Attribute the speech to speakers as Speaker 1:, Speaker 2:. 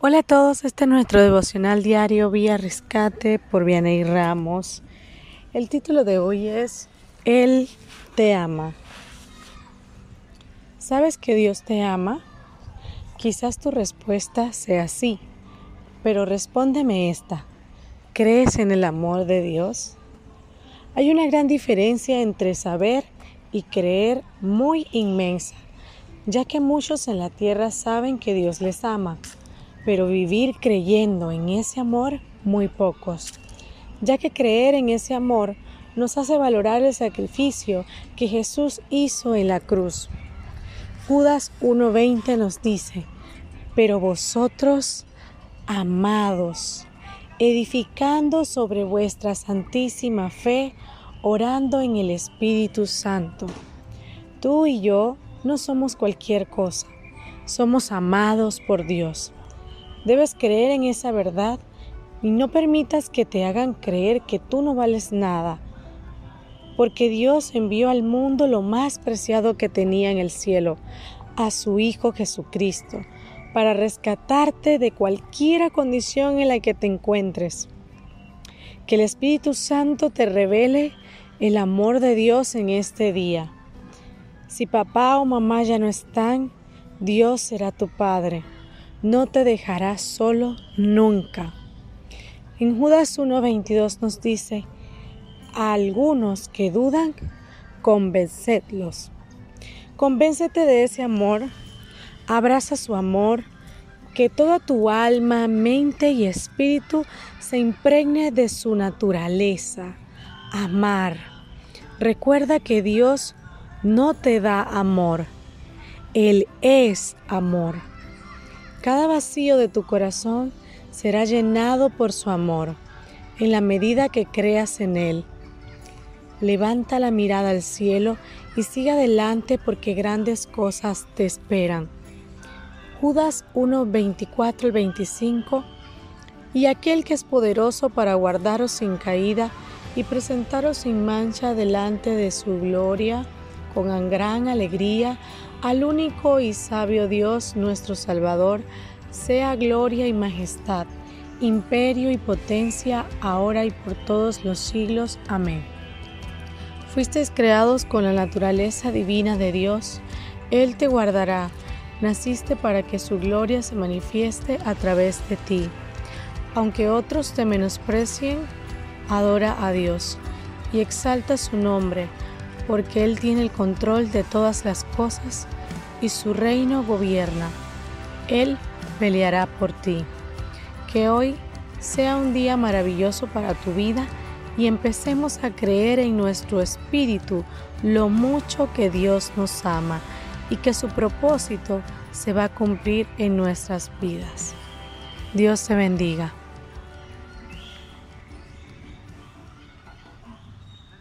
Speaker 1: Hola a todos, este es nuestro devocional diario Vía Rescate por Vianey Ramos. El título de hoy es Él te ama. ¿Sabes que Dios te ama? Quizás tu respuesta sea sí, pero respóndeme esta. ¿Crees en el amor de Dios? Hay una gran diferencia entre saber y creer muy inmensa, ya que muchos en la tierra saben que Dios les ama pero vivir creyendo en ese amor, muy pocos, ya que creer en ese amor nos hace valorar el sacrificio que Jesús hizo en la cruz. Judas 1.20 nos dice, pero vosotros, amados, edificando sobre vuestra santísima fe, orando en el Espíritu Santo. Tú y yo no somos cualquier cosa, somos amados por Dios. Debes creer en esa verdad y no permitas que te hagan creer que tú no vales nada, porque Dios envió al mundo lo más preciado que tenía en el cielo, a su Hijo Jesucristo, para rescatarte de cualquier condición en la que te encuentres. Que el Espíritu Santo te revele el amor de Dios en este día. Si papá o mamá ya no están, Dios será tu Padre no te dejará solo nunca. En Judas 1.22 nos dice, a algunos que dudan, convencedlos. Convéncete de ese amor, abraza su amor, que toda tu alma, mente y espíritu se impregne de su naturaleza, amar. Recuerda que Dios no te da amor, Él es amor. Cada vacío de tu corazón será llenado por su amor, en la medida que creas en Él. Levanta la mirada al cielo y sigue adelante porque grandes cosas te esperan. Judas 1, 24 25 Y aquel que es poderoso para guardaros sin caída y presentaros sin mancha delante de su gloria, con gran alegría, al único y sabio Dios nuestro Salvador, sea gloria y majestad, imperio y potencia, ahora y por todos los siglos. Amén. Fuisteis creados con la naturaleza divina de Dios, Él te guardará, naciste para que su gloria se manifieste a través de ti. Aunque otros te menosprecien, adora a Dios y exalta su nombre porque Él tiene el control de todas las cosas y su reino gobierna. Él peleará por ti. Que hoy sea un día maravilloso para tu vida y empecemos a creer en nuestro espíritu lo mucho que Dios nos ama y que su propósito se va a cumplir en nuestras vidas. Dios te bendiga.